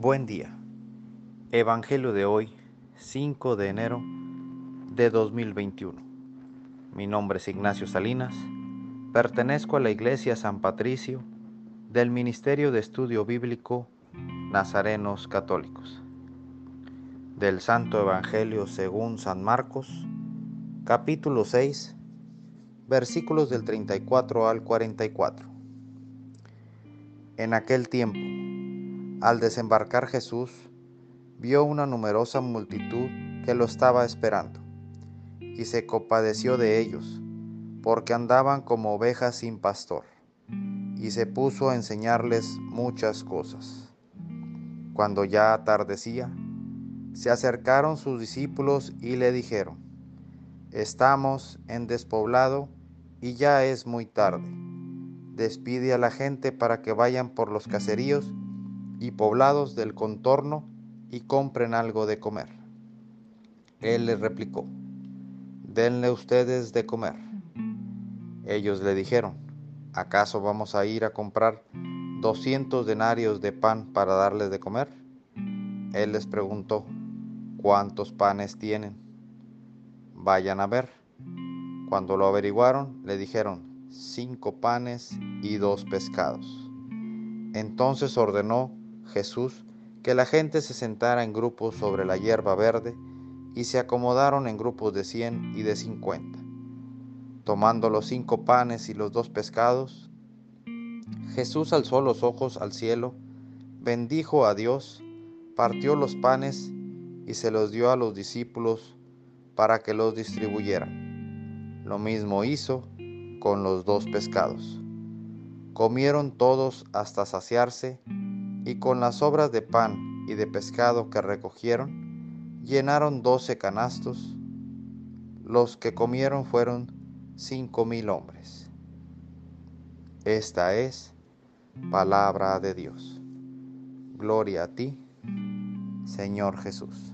Buen día. Evangelio de hoy, 5 de enero de 2021. Mi nombre es Ignacio Salinas. Pertenezco a la Iglesia San Patricio del Ministerio de Estudio Bíblico Nazarenos Católicos. Del Santo Evangelio según San Marcos, capítulo 6, versículos del 34 al 44. En aquel tiempo, al desembarcar Jesús, vio una numerosa multitud que lo estaba esperando, y se compadeció de ellos, porque andaban como ovejas sin pastor, y se puso a enseñarles muchas cosas. Cuando ya atardecía, se acercaron sus discípulos y le dijeron, Estamos en despoblado y ya es muy tarde. Despide a la gente para que vayan por los caseríos y poblados del contorno y compren algo de comer. Él les replicó, denle ustedes de comer. Ellos le dijeron, ¿acaso vamos a ir a comprar doscientos denarios de pan para darles de comer? Él les preguntó, ¿cuántos panes tienen? Vayan a ver. Cuando lo averiguaron, le dijeron, cinco panes y dos pescados. Entonces ordenó Jesús que la gente se sentara en grupos sobre la hierba verde y se acomodaron en grupos de cien y de cincuenta. Tomando los cinco panes y los dos pescados, Jesús alzó los ojos al cielo, bendijo a Dios, partió los panes y se los dio a los discípulos para que los distribuyeran. Lo mismo hizo con los dos pescados. Comieron todos hasta saciarse y con las sobras de pan y de pescado que recogieron, llenaron doce canastos. Los que comieron fueron cinco mil hombres. Esta es palabra de Dios. Gloria a ti, Señor Jesús.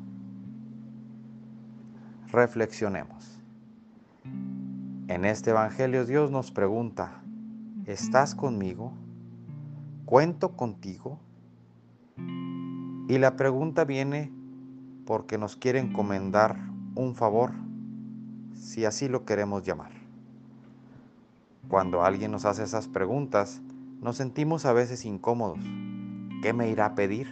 Reflexionemos. En este Evangelio Dios nos pregunta, ¿estás conmigo? ¿Cuento contigo? Y la pregunta viene porque nos quiere encomendar un favor, si así lo queremos llamar. Cuando alguien nos hace esas preguntas, nos sentimos a veces incómodos. ¿Qué me irá a pedir?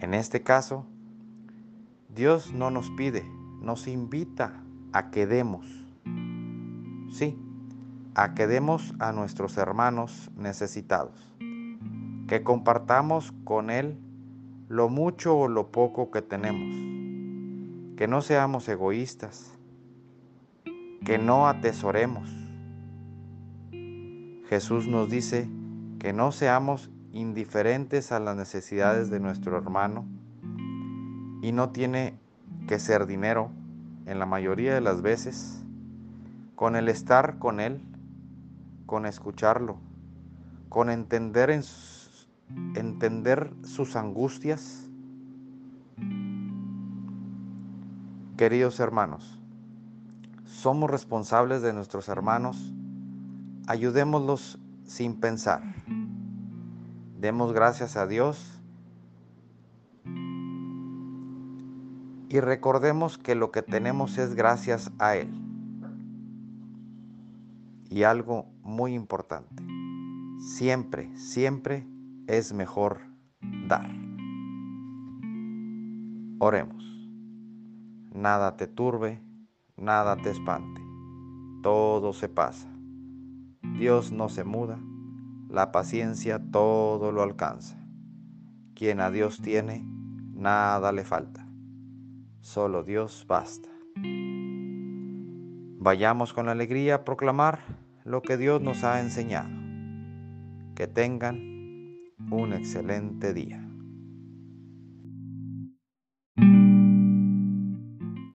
En este caso, Dios no nos pide, nos invita a que demos. Sí, a que demos a nuestros hermanos necesitados que compartamos con Él lo mucho o lo poco que tenemos, que no seamos egoístas, que no atesoremos. Jesús nos dice que no seamos indiferentes a las necesidades de nuestro hermano y no tiene que ser dinero en la mayoría de las veces, con el estar con Él, con escucharlo, con entender en entender sus angustias? Queridos hermanos, somos responsables de nuestros hermanos, ayudémoslos sin pensar. Demos gracias a Dios y recordemos que lo que tenemos es gracias a Él. Y algo muy importante, siempre, siempre es mejor dar. Oremos. Nada te turbe, nada te espante. Todo se pasa. Dios no se muda, la paciencia todo lo alcanza. Quien a Dios tiene, nada le falta. Solo Dios basta. Vayamos con alegría a proclamar lo que Dios nos ha enseñado. Que tengan un excelente día.